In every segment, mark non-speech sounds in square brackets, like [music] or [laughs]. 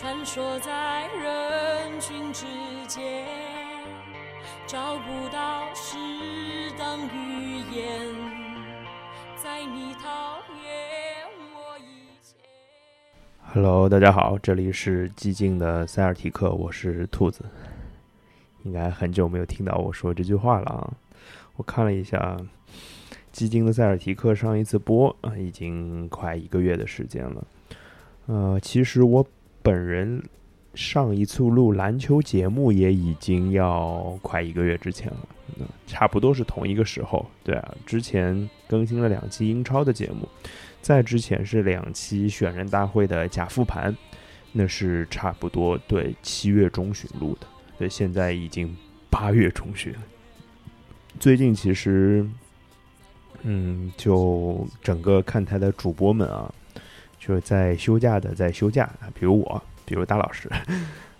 穿梭在人群之间，找不到适当语言，在你讨厌我以前。Hello，大家好，这里是寂静的塞尔提克，我是兔子。应该很久没有听到我说这句话了啊！我看了一下寂静的塞尔提克上一次播啊，已经快一个月的时间了。呃，其实我本人上一次录篮球节目也已经要快一个月之前了，嗯，差不多是同一个时候。对啊，之前更新了两期英超的节目。在之前是两期选人大会的假复盘，那是差不多对七月中旬录的，对，现在已经八月中旬。最近其实，嗯，就整个看台的主播们啊，就是在休假的在休假啊，比如我，比如大老师。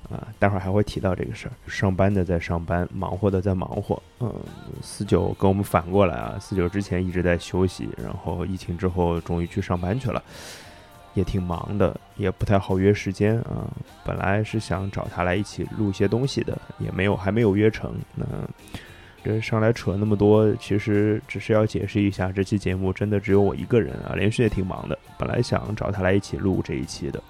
啊，待会儿还会提到这个事儿。上班的在上班，忙活的在忙活。嗯，四九跟我们反过来啊，四九之前一直在休息，然后疫情之后终于去上班去了，也挺忙的，也不太好约时间啊。本来是想找他来一起录些东西的，也没有，还没有约成。那这上来扯那么多，其实只是要解释一下，这期节目真的只有我一个人啊，连续也挺忙的。本来想找他来一起录这一期的。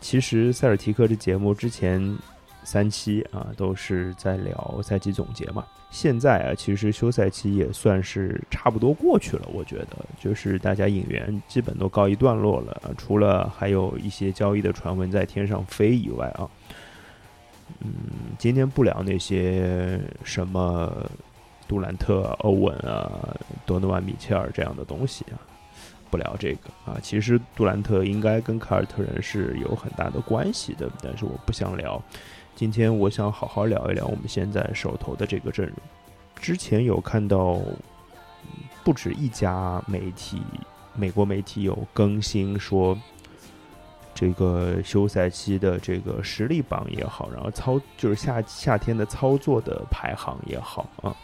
其实塞尔提克这节目之前三期啊都是在聊赛季总结嘛，现在啊其实休赛期也算是差不多过去了，我觉得就是大家引援基本都告一段落了，除了还有一些交易的传闻在天上飞以外啊，嗯，今天不聊那些什么杜兰特、欧文啊、多诺万、米切尔这样的东西啊。不聊这个啊，其实杜兰特应该跟凯尔特人是有很大的关系的，但是我不想聊。今天我想好好聊一聊我们现在手头的这个阵容。之前有看到不止一家媒体，美国媒体有更新说，这个休赛期的这个实力榜也好，然后操就是夏夏天的操作的排行也好啊，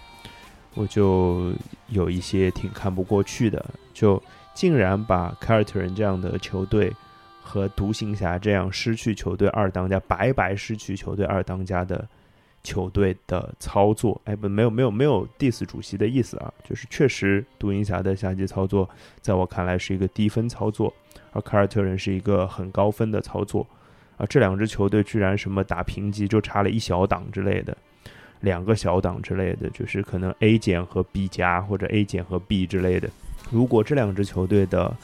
我就有一些挺看不过去的，就。竟然把凯尔特人这样的球队和独行侠这样失去球队二当家、白白失去球队二当家的球队的操作，哎，不，没有没有没有 diss 主席的意思啊，就是确实独行侠的夏季操作，在我看来是一个低分操作，而凯尔特人是一个很高分的操作啊。这两支球队居然什么打评级就差了一小档之类的，两个小档之类的，就是可能 A 减和 B 加或者 A 减和 B 之类的。如果这两支球队的，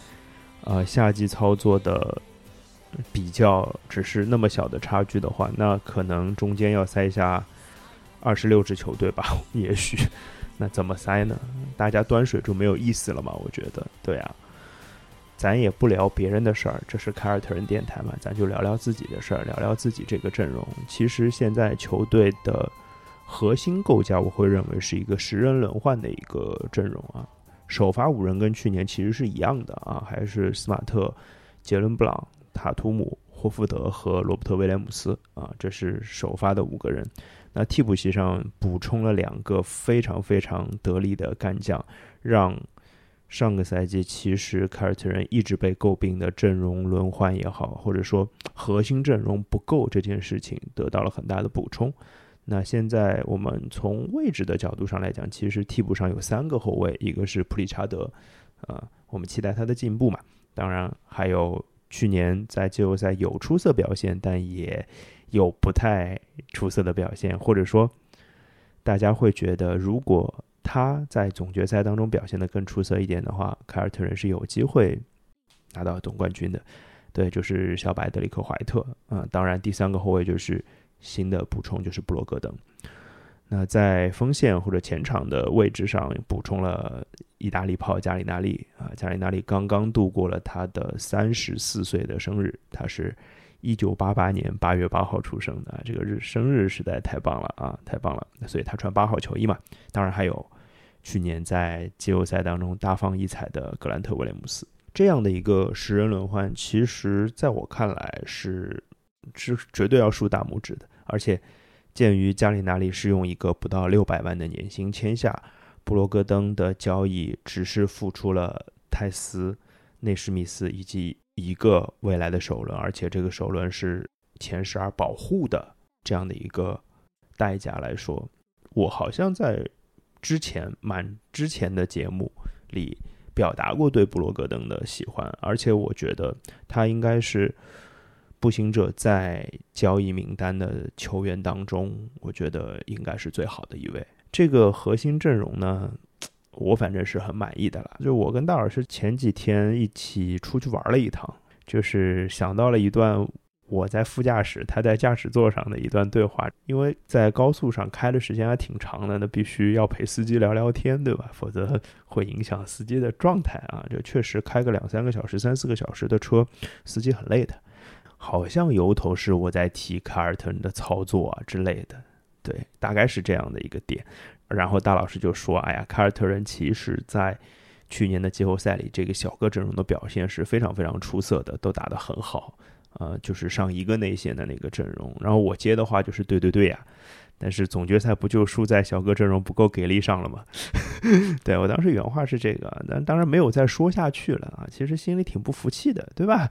呃，夏季操作的比较只是那么小的差距的话，那可能中间要塞下二十六支球队吧，[laughs] 也许，那怎么塞呢？大家端水就没有意思了嘛？我觉得，对啊，咱也不聊别人的事儿，这是凯尔特人电台嘛，咱就聊聊自己的事儿，聊聊自己这个阵容。其实现在球队的核心构架，我会认为是一个十人轮换的一个阵容啊。首发五人跟去年其实是一样的啊，还是斯马特、杰伦布朗、塔图姆、霍福德和罗伯特威廉姆斯啊，这是首发的五个人。那替补席上补充了两个非常非常得力的干将，让上个赛季其实凯尔特人一直被诟病的阵容轮换也好，或者说核心阵容不够这件事情得到了很大的补充。那现在我们从位置的角度上来讲，其实替补上有三个后卫，一个是普里查德，呃，我们期待他的进步嘛。当然还有去年在季后赛有出色表现，但也有不太出色的表现，或者说大家会觉得，如果他在总决赛当中表现得更出色一点的话，凯尔特人是有机会拿到总冠军的。对，就是小白德里克怀特啊、呃。当然，第三个后卫就是。新的补充就是布罗格登，那在锋线或者前场的位置上补充了意大利炮加里纳利啊，加里纳利刚刚度过了他的三十四岁的生日，他是一九八八年八月八号出生的，这个日生日实在太棒了啊，太棒了！所以他穿八号球衣嘛。当然还有去年在季后赛当中大放异彩的格兰特威廉姆斯，这样的一个十人轮换，其实在我看来是。是绝对要竖大拇指的，而且鉴于加里纳利是用一个不到六百万的年薪签下，布罗格登的交易只是付出了泰斯、内史密斯以及一个未来的首轮，而且这个首轮是前十二保护的这样的一个代价来说，我好像在之前蛮之前的节目里表达过对布罗格登的喜欢，而且我觉得他应该是步行者在交易名单的球员当中，我觉得应该是最好的一位。这个核心阵容呢，[tsk] 我反正是很满意的了。就我跟大老师前几天一起出去玩了一趟，就是想到了一段。我在副驾驶，他在驾驶座上的一段对话，因为在高速上开的时间还挺长的，那必须要陪司机聊聊天，对吧？否则会影响司机的状态啊。就确实开个两三个小时、三四个小时的车，司机很累的。好像由头是我在提凯尔特人的操作啊之类的，对，大概是这样的一个点。然后大老师就说：“哎呀，凯尔特人其实在去年的季后赛里，这个小个阵容的表现是非常非常出色的，都打得很好。”呃，就是上一个内线的那个阵容，然后我接的话就是对对对呀，但是总决赛不就输在小哥阵容不够给力上了吗？[laughs] 对我当时原话是这个，但当然没有再说下去了啊，其实心里挺不服气的，对吧？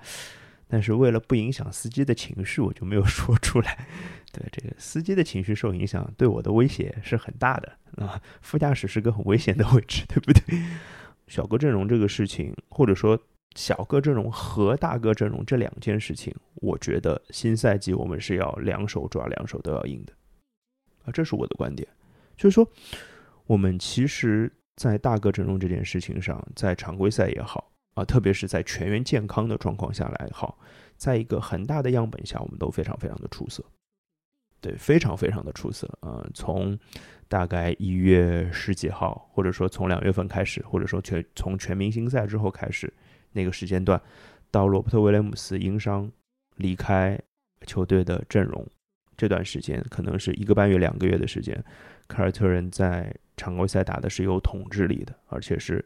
但是为了不影响司机的情绪，我就没有说出来。对这个司机的情绪受影响，对我的威胁是很大的啊。副驾驶是个很危险的位置，对不对？[laughs] 小哥阵容这个事情，或者说。小个阵容和大个阵容这两件事情，我觉得新赛季我们是要两手抓，两手都要硬的啊，这是我的观点。就是说，我们其实，在大个阵容这件事情上，在常规赛也好啊，特别是在全员健康的状况下来好，在一个很大的样本下，我们都非常非常的出色，对，非常非常的出色啊。从大概一月十几号，或者说从两月份开始，或者说全从全明星赛之后开始。那个时间段，到罗伯特威廉姆斯因伤离开球队的阵容，这段时间可能是一个半月、两个月的时间，凯尔特人在常规赛打的是有统治力的，而且是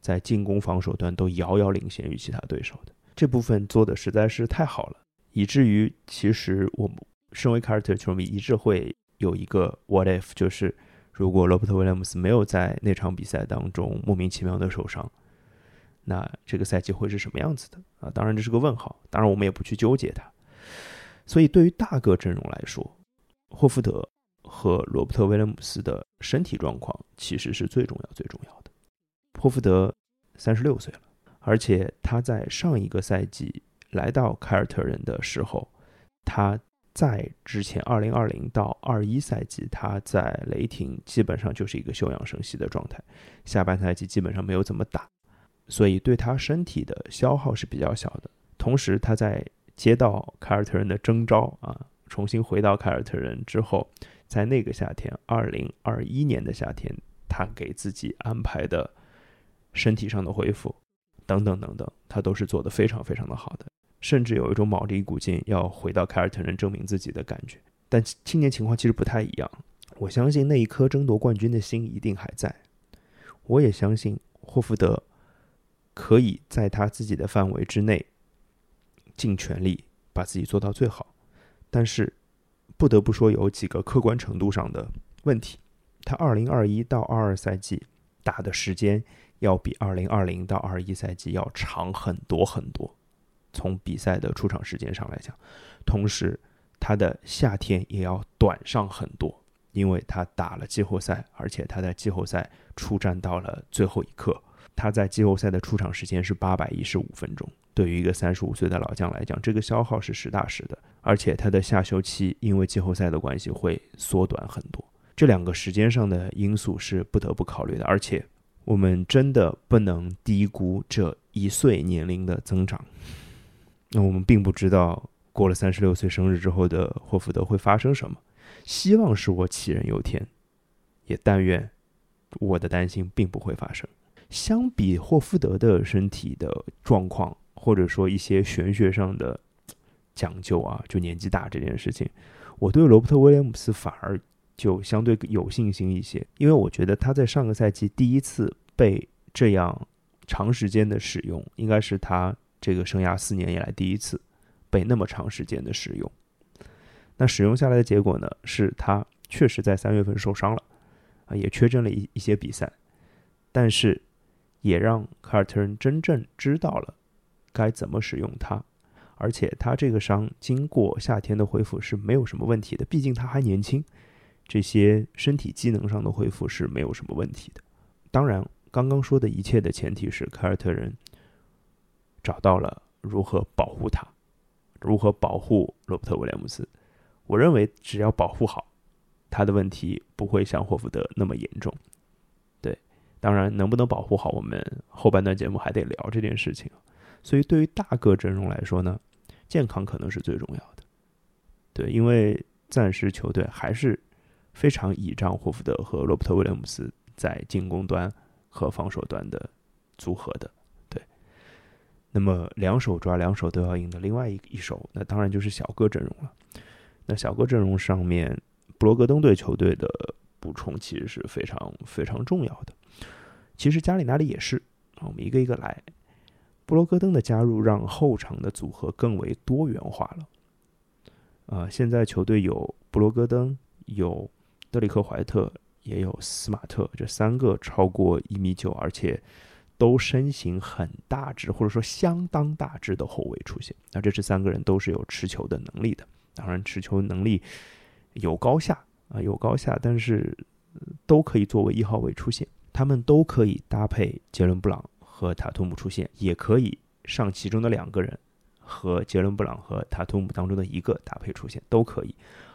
在进攻、防守端都遥遥领先于其他对手的。这部分做的实在是太好了，以至于其实我们身为凯尔特球迷，一直会有一个 what if，就是如果罗伯特威廉姆斯没有在那场比赛当中莫名其妙的受伤。那这个赛季会是什么样子的啊？当然这是个问号，当然我们也不去纠结它。所以对于大个阵容来说，霍福德和罗伯特威廉姆斯的身体状况其实是最重要最重要的。霍福德三十六岁了，而且他在上一个赛季来到凯尔特人的时候，他在之前二零二零到二一赛季他在雷霆基本上就是一个休养生息的状态，下半赛季基本上没有怎么打。所以对他身体的消耗是比较小的。同时，他在接到凯尔特人的征召啊，重新回到凯尔特人之后，在那个夏天，二零二一年的夏天，他给自己安排的身体上的恢复等等等等，他都是做的非常非常的好的，甚至有一种卯着一股劲要回到凯尔特人证明自己的感觉。但今年情况其实不太一样。我相信那一颗争夺冠军的心一定还在。我也相信霍福德。可以在他自己的范围之内，尽全力把自己做到最好，但是不得不说有几个客观程度上的问题。他二零二一到二二赛季打的时间要比二零二零到二一赛季要长很多很多，从比赛的出场时间上来讲，同时他的夏天也要短上很多，因为他打了季后赛，而且他在季后赛出战到了最后一刻。他在季后赛的出场时间是八百一十五分钟，对于一个三十五岁的老将来讲，这个消耗是实打实的。而且他的下休期因为季后赛的关系会缩短很多，这两个时间上的因素是不得不考虑的。而且我们真的不能低估这一岁年龄的增长。那我们并不知道过了三十六岁生日之后的霍福德会发生什么，希望是我杞人忧天，也但愿我的担心并不会发生。相比霍福德的身体的状况，或者说一些玄学上的讲究啊，就年纪大这件事情，我对罗伯特威廉姆斯反而就相对有信心一些，因为我觉得他在上个赛季第一次被这样长时间的使用，应该是他这个生涯四年以来第一次被那么长时间的使用。那使用下来的结果呢，是他确实在三月份受伤了啊，也缺阵了一一些比赛，但是。也让凯尔特人真正知道了该怎么使用它，而且他这个伤经过夏天的恢复是没有什么问题的，毕竟他还年轻，这些身体机能上的恢复是没有什么问题的。当然，刚刚说的一切的前提是凯尔特人找到了如何保护他，如何保护罗伯特威廉姆斯。我认为只要保护好他的问题，不会像霍福德那么严重。当然能不能保护好，我们后半段节目还得聊这件事情。所以对于大个阵容来说呢？健康可能是最重要的，对，因为暂时球队还是非常倚仗霍福德和罗伯特威廉姆斯在进攻端和防守端的组合的，对。那么两手抓两手都要赢的另外一一手，那当然就是小个阵容了。那小个阵容上面，布罗格登队球队的补充其实是非常非常重要的。其实加里纳里也是，我们一个一个来。布罗戈登的加入让后场的组合更为多元化了。啊，现在球队有布罗戈登，有德里克怀特，也有斯马特，这三个超过一米九，而且都身形很大只，或者说相当大只的后卫出现。那这是三个人都是有持球的能力的，当然持球能力有高下啊，有高下，但是都可以作为一号位出现，他们都可以搭配杰伦布朗。和塔图姆出现，也可以上其中的两个人，和杰伦布朗和塔图姆当中的一个搭配出现，都可以。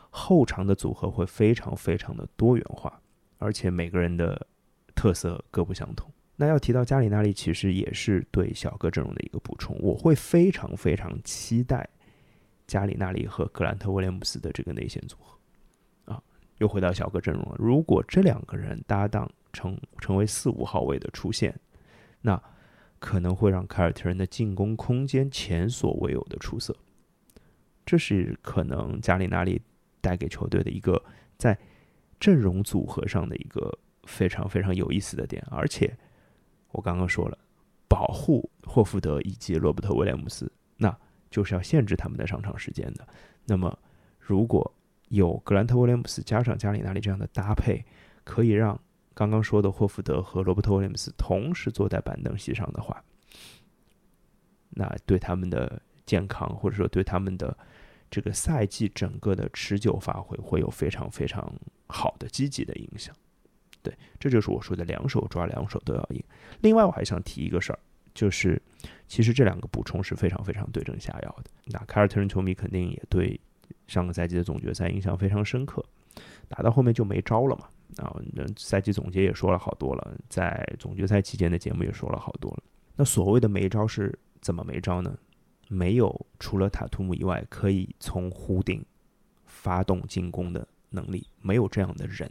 后场的组合会非常非常的多元化，而且每个人的特色各不相同。那要提到加里纳利，其实也是对小个阵容的一个补充。我会非常非常期待加里纳利和格兰特威廉姆斯的这个内线组合。又回到小个阵容了。如果这两个人搭档成成为四五号位的出现，那可能会让凯尔特人的进攻空间前所未有的出色，这是可能加里纳利带给球队的一个在阵容组合上的一个非常非常有意思的点。而且我刚刚说了，保护霍福德以及罗伯特威廉姆斯，那就是要限制他们的上场时间的。那么如果有格兰特威廉姆斯加上加里纳利这样的搭配，可以让。刚刚说的霍福德和罗伯特威廉姆斯同时坐在板凳席上的话，那对他们的健康或者说对他们的这个赛季整个的持久发挥会有非常非常好的积极的影响。对，这就是我说的两手抓两手都要硬。另外，我还想提一个事儿，就是其实这两个补充是非常非常对症下药的。那凯尔特人球迷肯定也对上个赛季的总决赛印象非常深刻，打到后面就没招了嘛。啊，那赛季总结也说了好多了，在总决赛期间的节目也说了好多了。那所谓的没招是怎么没招呢？没有除了塔图姆以外可以从弧顶发动进攻的能力，没有这样的人。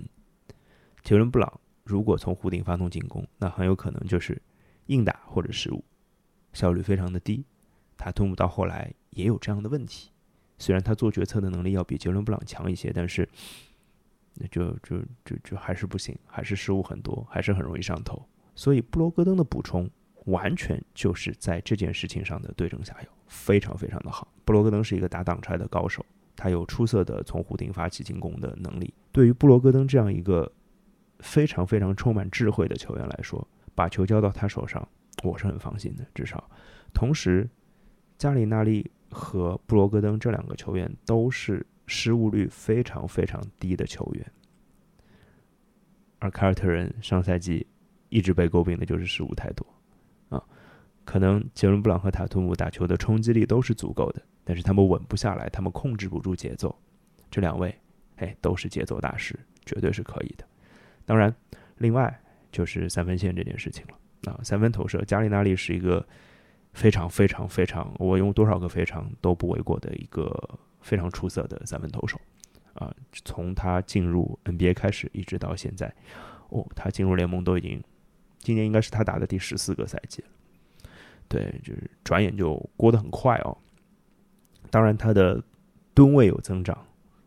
杰伦布朗如果从弧顶发动进攻，那很有可能就是硬打或者失误，效率非常的低。塔图姆到后来也有这样的问题，虽然他做决策的能力要比杰伦布朗强一些，但是。那就就就就还是不行，还是失误很多，还是很容易上头。所以布罗格登的补充完全就是在这件事情上的对症下药，非常非常的好。布罗格登是一个打挡拆的高手，他有出色的从弧顶发起进攻的能力。对于布罗格登这样一个非常非常充满智慧的球员来说，把球交到他手上，我是很放心的。至少，同时，加里纳利和布罗格登这两个球员都是。失误率非常非常低的球员，而凯尔特人上赛季一直被诟病的就是失误太多啊。可能杰伦布朗和塔图姆打球的冲击力都是足够的，但是他们稳不下来，他们控制不住节奏。这两位，哎，都是节奏大师，绝对是可以的。当然，另外就是三分线这件事情了啊。三分投射，加里纳利是一个非常非常非常，我用多少个非常都不为过的一个。非常出色的三分投手，啊，从他进入 NBA 开始一直到现在，哦，他进入联盟都已经，今年应该是他打的第十四个赛季了，对，就是转眼就过得很快哦。当然，他的吨位有增长，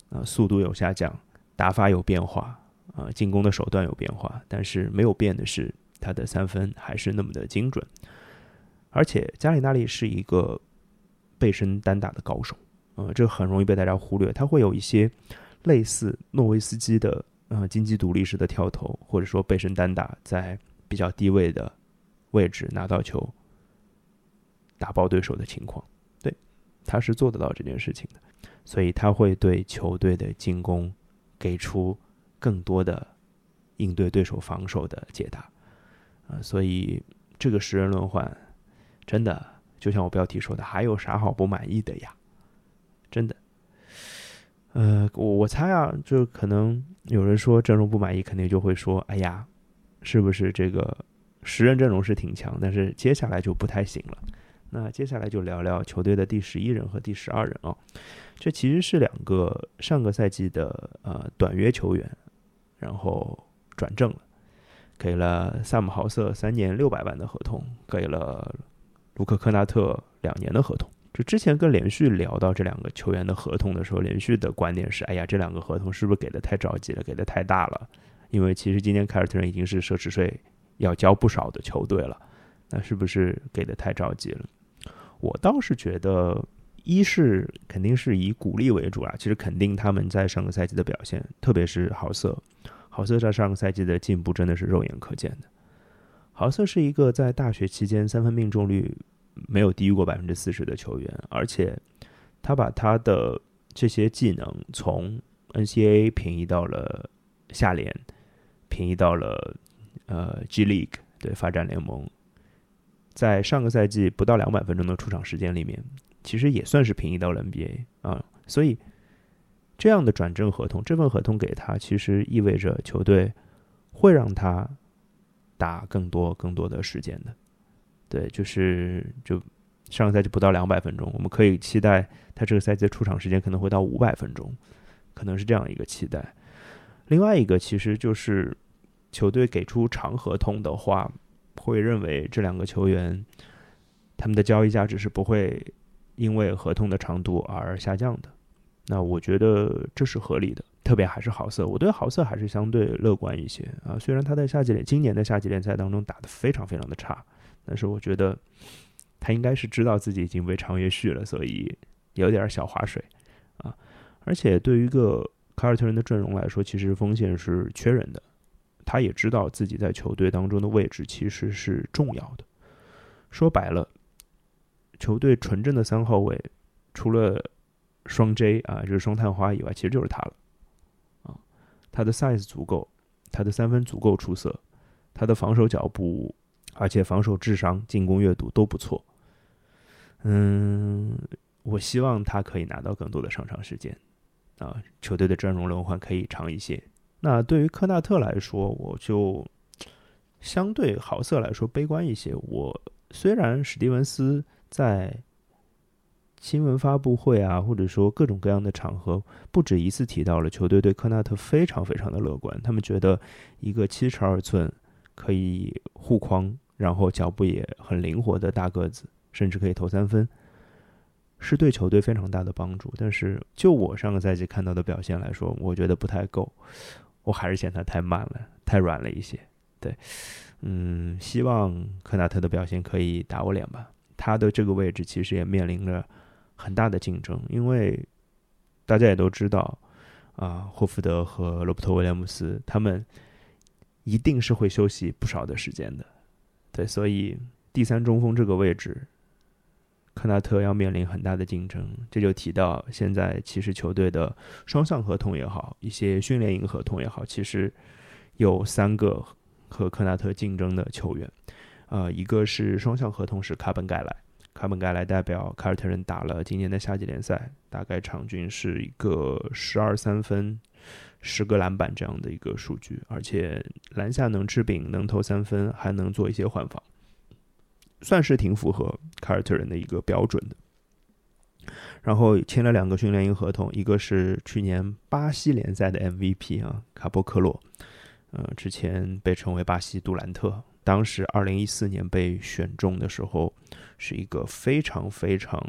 啊，速度有下降，打法有变化，啊，进攻的手段有变化，但是没有变的是他的三分还是那么的精准，而且加里纳利是一个背身单打的高手。呃，这很容易被大家忽略。他会有一些类似诺维斯基的呃金鸡独立式的跳投，或者说背身单打，在比较低位的位置拿到球，打爆对手的情况。对他是做得到这件事情的，所以他会对球队的进攻给出更多的应对对手防守的解答啊，所以这个十人轮换真的就像我标题说的，还有啥好不满意的呀？真的，呃，我我猜啊，就可能有人说阵容不满意，肯定就会说，哎呀，是不是这个十人阵容是挺强，但是接下来就不太行了。那接下来就聊聊球队的第十一人和第十二人啊，这其实是两个上个赛季的呃短约球员，然后转正了，给了萨姆豪瑟三年六百万的合同，给了卢克科纳特两年的合同。就之前跟连续聊到这两个球员的合同的时候，连续的观点是：哎呀，这两个合同是不是给的太着急了，给的太大了？因为其实今年凯尔特人已经是奢侈税要交不少的球队了，那是不是给的太着急了？我倒是觉得，一是肯定是以鼓励为主啊。其实肯定他们在上个赛季的表现，特别是豪瑟，豪瑟在上个赛季的进步真的是肉眼可见的。豪瑟是一个在大学期间三分命中率没有低于过百分之四十的球员，而且他把他的这些技能从 NCAA 平移到了下联，平移到了呃 G League 对发展联盟。在上个赛季不到两百分钟的出场时间里面，其实也算是平移到了 NBA 啊，所以这样的转正合同，这份合同给他，其实意味着球队会让他打更多更多的时间的。对，就是就上个赛季不到两百分钟，我们可以期待他这个赛季的出场时间可能会到五百分钟，可能是这样一个期待。另外一个，其实就是球队给出长合同的话。会认为这两个球员，他们的交易价值是不会因为合同的长度而下降的。那我觉得这是合理的，特别还是豪瑟，我对豪瑟还是相对乐观一些啊。虽然他在夏季联今年的夏季联赛当中打得非常非常的差，但是我觉得他应该是知道自己已经被长约续了，所以有点小划水啊。而且对于一个凯尔特人的阵容来说，其实锋线是缺人的。他也知道自己在球队当中的位置其实是重要的。说白了，球队纯正的三号位，除了双 J 啊，就是双探花以外，其实就是他了。啊，他的 size 足够，他的三分足够出色，他的防守脚步，而且防守智商、进攻阅读都不错。嗯，我希望他可以拿到更多的上场时间，啊，球队的阵容轮换可以长一些。那对于科纳特来说，我就相对豪瑟来说悲观一些。我虽然史蒂文斯在新闻发布会啊，或者说各种各样的场合，不止一次提到了球队对科纳特非常非常的乐观。他们觉得一个七尺二寸可以护框，然后脚步也很灵活的大个子，甚至可以投三分。是对球队非常大的帮助，但是就我上个赛季看到的表现来说，我觉得不太够。我还是嫌他太慢了，太软了一些。对，嗯，希望科纳特的表现可以打我脸吧。他的这个位置其实也面临着很大的竞争，因为大家也都知道，啊，霍福德和罗伯特威廉姆斯他们一定是会休息不少的时间的。对，所以第三中锋这个位置。科纳特要面临很大的竞争，这就提到现在其实球队的双向合同也好，一些训练营合同也好，其实有三个和科纳特竞争的球员，呃，一个是双向合同是卡本盖莱，卡本盖莱代表凯尔特人打了今年的夏季联赛，大概场均是一个十二三分、十个篮板这样的一个数据，而且篮下能吃饼，能投三分，还能做一些换防。算是挺符合凯尔特人的一个标准的，然后签了两个训练营合同，一个是去年巴西联赛的 MVP 啊，卡波克洛，呃，之前被称为巴西杜兰特，当时二零一四年被选中的时候，是一个非常非常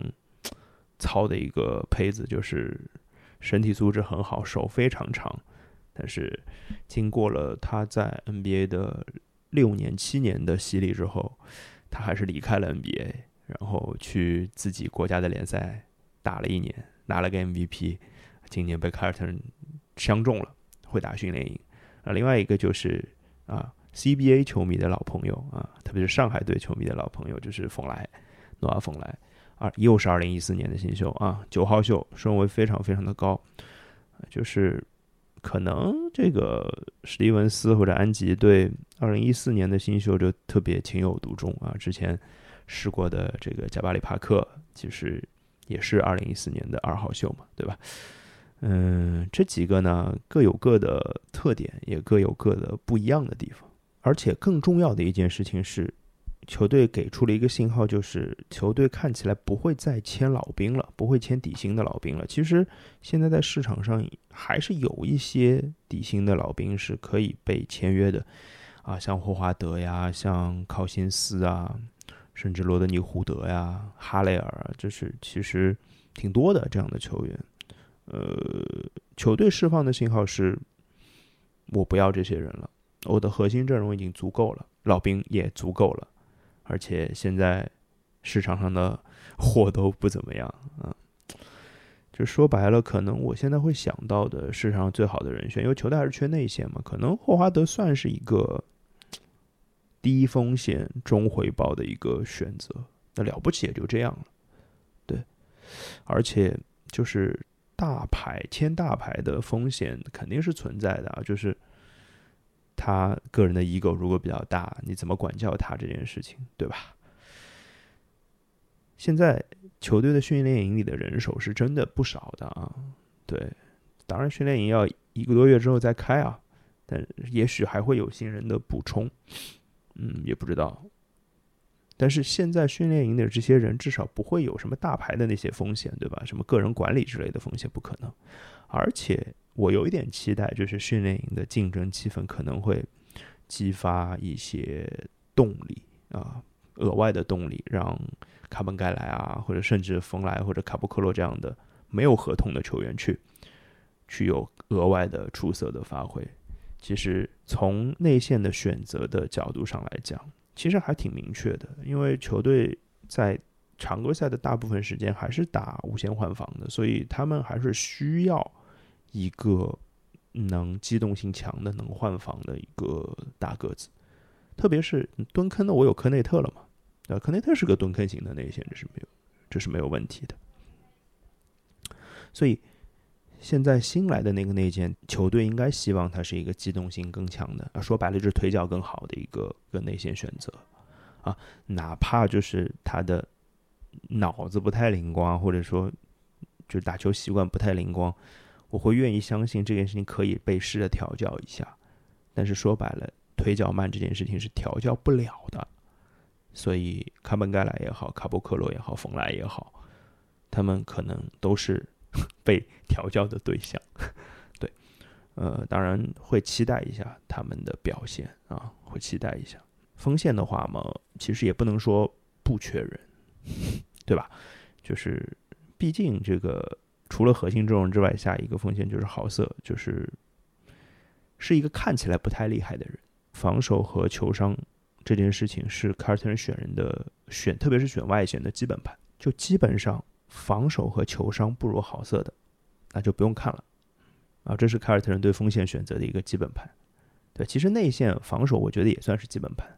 糙的一个胚子，就是身体素质很好，手非常长，但是经过了他在 NBA 的六年七年的洗礼之后。他还是离开了 NBA，然后去自己国家的联赛打了一年，拿了个 MVP。今年被凯尔特人相中了，会打训练营。啊，另外一个就是啊，CBA 球迷的老朋友啊，特别是上海队球迷的老朋友，就是冯莱。诺阿冯莱，二又是二零一四年的新秀啊，九号秀顺位非常非常的高，就是可能这个史蒂文斯或者安吉对二零一四年的新秀就特别情有独钟啊，之前试过的这个加巴里帕克其实也是二零一四年的二号秀嘛，对吧？嗯，这几个呢各有各的特点，也各有各的不一样的地方。而且更重要的一件事情是，球队给出了一个信号，就是球队看起来不会再签老兵了，不会签底薪的老兵了。其实现在在市场上还是有一些底薪的老兵是可以被签约的，啊，像霍华德呀，像考辛斯啊，甚至罗德尼·胡德呀、哈雷尔啊，就是其实挺多的这样的球员。呃，球队释放的信号是，我不要这些人了。我的核心阵容已经足够了，老兵也足够了，而且现在市场上的 [laughs] 货都不怎么样啊。就说白了，可能我现在会想到的市场上最好的人选，因为球队还是缺内线嘛，可能霍华德算是一个低风险中回报的一个选择。那了不起也就这样了，对。而且就是大牌签大牌的风险肯定是存在的啊，就是。他个人的 ego 如果比较大，你怎么管教他这件事情，对吧？现在球队的训练营里的人手是真的不少的啊。对，当然训练营要一个多月之后再开啊，但也许还会有新人的补充，嗯，也不知道。但是现在训练营的这些人至少不会有什么大牌的那些风险，对吧？什么个人管理之类的风险不可能，而且。我有一点期待，就是训练营的竞争气氛可能会激发一些动力啊，额外的动力，让卡本盖莱啊，或者甚至冯莱或者卡布克洛这样的没有合同的球员去去有额外的出色的发挥。其实从内线的选择的角度上来讲，其实还挺明确的，因为球队在常规赛的大部分时间还是打无限换防的，所以他们还是需要。一个能机动性强的、能换防的一个大个子，特别是蹲坑的，我有科内特了嘛？啊，科内特是个蹲坑型的内线，这是没有，这是没有问题的。所以现在新来的那个内线，球队应该希望他是一个机动性更强的，啊，说白了就是腿脚更好的一个个内线选择啊，哪怕就是他的脑子不太灵光，或者说就是打球习惯不太灵光。我会愿意相信这件事情可以被试着调教一下，但是说白了，腿脚慢这件事情是调教不了的。所以卡本盖莱也好，卡布克罗也好，冯莱也好，他们可能都是 [laughs] 被调教的对象。对，呃，当然会期待一下他们的表现啊，会期待一下。锋线的话嘛，其实也不能说不缺人，[laughs] 对吧？就是毕竟这个。除了核心阵容之外，下一个锋线就是豪瑟，就是是一个看起来不太厉害的人，防守和球商这件事情是凯尔特人选人的选，特别是选外线的基本盘，就基本上防守和球商不如豪瑟的，那就不用看了啊，这是凯尔特人对锋线选择的一个基本盘。对，其实内线防守我觉得也算是基本盘，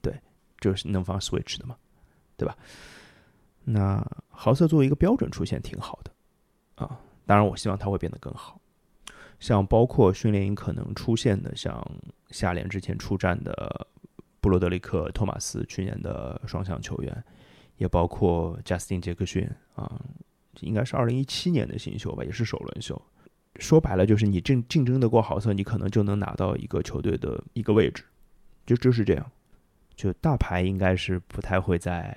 对，就是能防 switch 的嘛，对吧？那豪瑟作为一个标准出现挺好的。啊，当然，我希望他会变得更好。像包括训练营可能出现的，像夏联之前出战的布罗德里克·托马斯，去年的双向球员，也包括贾斯汀·杰克逊啊，应该是二零一七年的新秀吧，也是首轮秀。说白了，就是你竞竞争得过豪瑟，你可能就能拿到一个球队的一个位置，就就是这样。就大牌应该是不太会再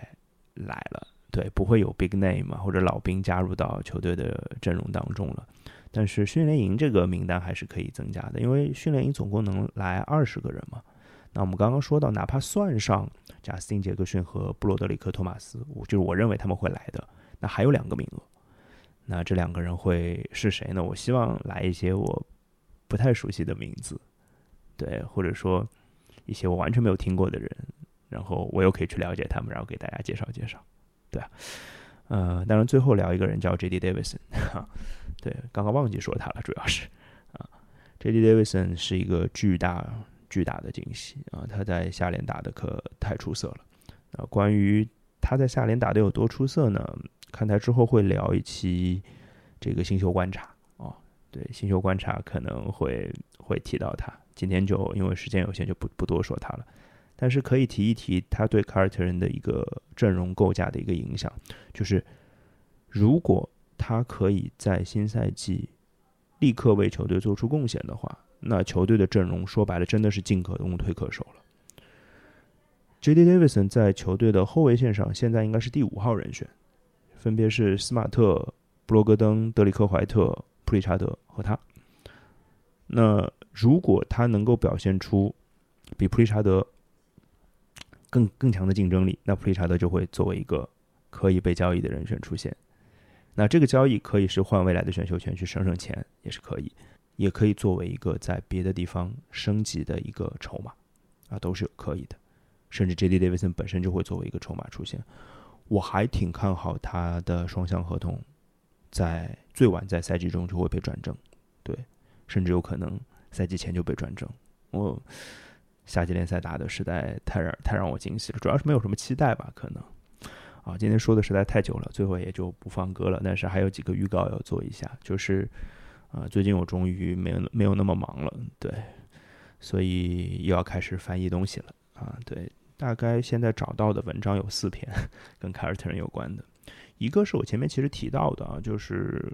来了。对，不会有 big name，或者老兵加入到球队的阵容当中了。但是训练营这个名单还是可以增加的，因为训练营总共能来二十个人嘛。那我们刚刚说到，哪怕算上贾斯汀·杰克逊和布罗德里克·托马斯，我就是我认为他们会来的。那还有两个名额，那这两个人会是谁呢？我希望来一些我不太熟悉的名字，对，或者说一些我完全没有听过的人，然后我又可以去了解他们，然后给大家介绍介绍。对啊，呃，当然最后聊一个人叫 J.D. Davidson，哈 [laughs] 对，刚刚忘记说他了，主要是啊，J.D. Davidson 是一个巨大巨大的惊喜啊，他在下联打的可太出色了啊。关于他在下联打得有多出色呢？看台之后会聊一期这个新秀观察哦，对，新秀观察可能会会提到他。今天就因为时间有限，就不不多说他了。但是可以提一提他对凯尔特人的一个阵容构架的一个影响，就是如果他可以在新赛季立刻为球队做出贡献的话，那球队的阵容说白了真的是进可攻退可守了。J.D. Davidson 在球队的后卫线上现在应该是第五号人选，分别是斯马特、布罗格登、德里克怀特、普里查德和他。那如果他能够表现出比普里查德更更强的竞争力，那普利查德就会作为一个可以被交易的人选出现。那这个交易可以是换未来的选秀权去省省钱，也是可以，也可以作为一个在别的地方升级的一个筹码，啊，都是可以的。甚至 J.D. Davidson 本身就会作为一个筹码出现。我还挺看好他的双向合同，在最晚在赛季中就会被转正，对，甚至有可能赛季前就被转正。我。夏季联赛打的实在太让太让我惊喜了，主要是没有什么期待吧，可能。啊，今天说的实在太久了，最后也就不放歌了。但是还有几个预告要做一下，就是，啊，最近我终于没有没有那么忙了，对，所以又要开始翻译东西了。啊，对，大概现在找到的文章有四篇跟凯尔特人有关的，一个是我前面其实提到的啊，就是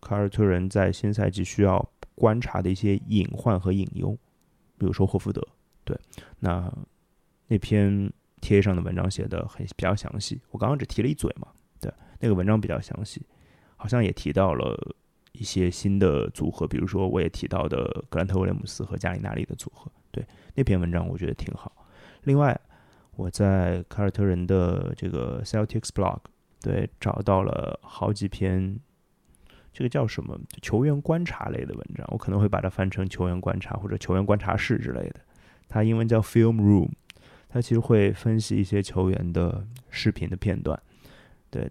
凯尔特人在新赛季需要观察的一些隐患和隐忧，比如说霍福德。对，那那篇贴上的文章写的很比较详细，我刚刚只提了一嘴嘛。对，那个文章比较详细，好像也提到了一些新的组合，比如说我也提到的格兰特威廉姆斯和加里纳利的组合。对，那篇文章我觉得挺好。另外，我在凯尔特人的这个 Celtics blog 对找到了好几篇，这个叫什么球员观察类的文章，我可能会把它翻成球员观察或者球员观察室之类的。它英文叫 Film Room，它其实会分析一些球员的视频的片段。对，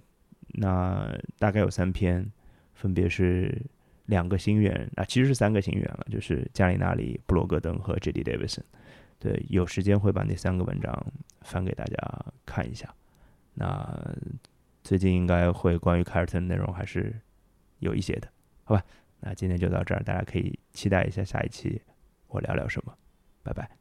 那大概有三篇，分别是两个新援啊，其实是三个新援了，就是加里纳里、布罗格登和 J.D. Davison。对，有时间会把那三个文章翻给大家看一下。那最近应该会关于凯尔特的内容还是有一些的，好吧？那今天就到这儿，大家可以期待一下下一期我聊聊什么。拜拜。